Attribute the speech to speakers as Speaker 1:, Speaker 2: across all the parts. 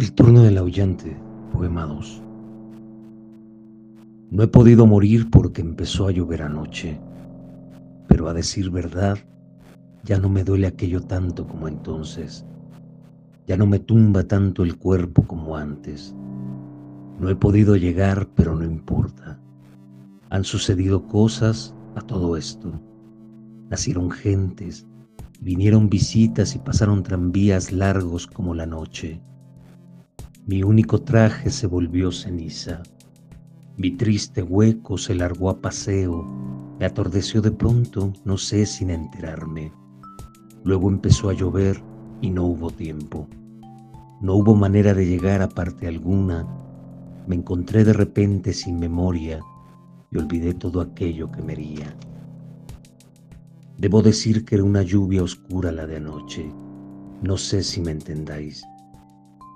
Speaker 1: El turno del aullante, poema 2. No he podido morir porque empezó a llover anoche, pero a decir verdad, ya no me duele aquello tanto como entonces, ya no me tumba tanto el cuerpo como antes. No he podido llegar, pero no importa. Han sucedido cosas a todo esto. Nacieron gentes, vinieron visitas y pasaron tranvías largos como la noche mi único traje se volvió ceniza. Mi triste hueco se largó a paseo, me atordeció de pronto, no sé sin enterarme. Luego empezó a llover y no hubo tiempo. No hubo manera de llegar a parte alguna. Me encontré de repente sin memoria y olvidé todo aquello que me hería. Debo decir que era una lluvia oscura la de anoche. No sé si me entendáis.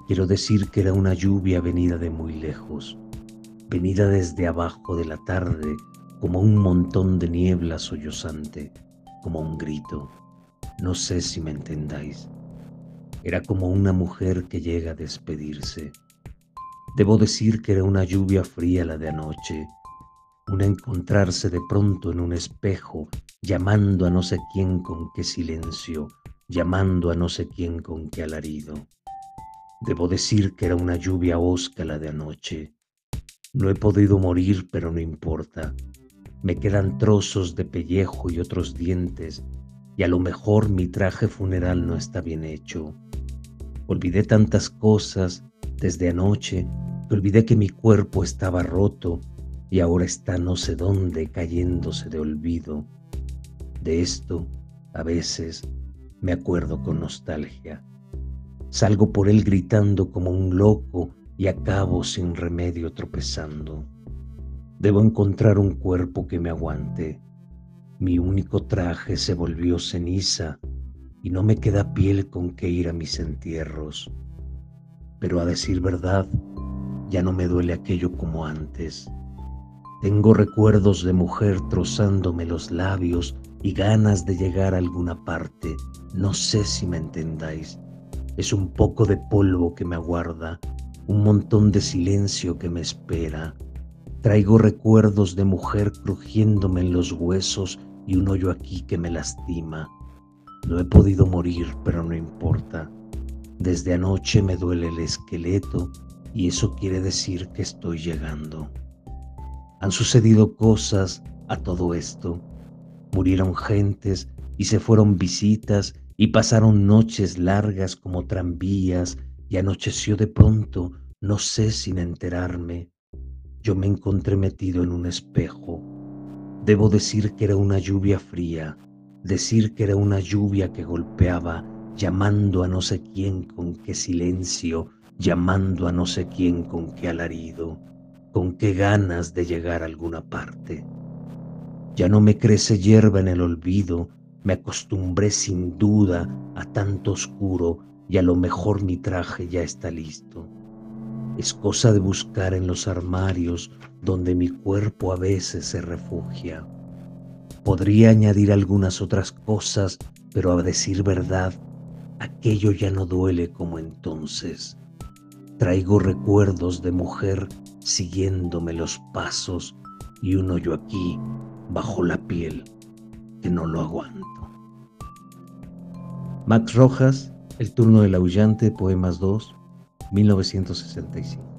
Speaker 1: Quiero decir que era una lluvia venida de muy lejos, venida desde abajo de la tarde como un montón de niebla sollozante, como un grito. No sé si me entendáis. Era como una mujer que llega a despedirse. Debo decir que era una lluvia fría la de anoche, un encontrarse de pronto en un espejo, llamando a no sé quién con qué silencio, llamando a no sé quién con qué alarido. Debo decir que era una lluvia osca la de anoche. No he podido morir, pero no importa. Me quedan trozos de pellejo y otros dientes, y a lo mejor mi traje funeral no está bien hecho. Olvidé tantas cosas desde anoche que olvidé que mi cuerpo estaba roto y ahora está no sé dónde cayéndose de olvido. De esto, a veces, me acuerdo con nostalgia. Salgo por él gritando como un loco y acabo sin remedio tropezando. Debo encontrar un cuerpo que me aguante. Mi único traje se volvió ceniza y no me queda piel con que ir a mis entierros. Pero a decir verdad, ya no me duele aquello como antes. Tengo recuerdos de mujer trozándome los labios y ganas de llegar a alguna parte. No sé si me entendáis. Es un poco de polvo que me aguarda, un montón de silencio que me espera. Traigo recuerdos de mujer crujiéndome en los huesos y un hoyo aquí que me lastima. No he podido morir, pero no importa. Desde anoche me duele el esqueleto y eso quiere decir que estoy llegando. Han sucedido cosas a todo esto. Murieron gentes y se fueron visitas y pasaron noches largas como tranvías y anocheció de pronto, no sé sin enterarme. Yo me encontré metido en un espejo. Debo decir que era una lluvia fría, decir que era una lluvia que golpeaba, llamando a no sé quién con qué silencio, llamando a no sé quién con qué alarido, con qué ganas de llegar a alguna parte. Ya no me crece hierba en el olvido, me acostumbré sin duda a tanto oscuro y a lo mejor mi traje ya está listo. Es cosa de buscar en los armarios donde mi cuerpo a veces se refugia. Podría añadir algunas otras cosas, pero a decir verdad, aquello ya no duele como entonces. Traigo recuerdos de mujer siguiéndome los pasos y un hoyo aquí, bajo la piel, que no lo aguanto. Max Rojas, El turno del aullante, Poemas 2, 1965.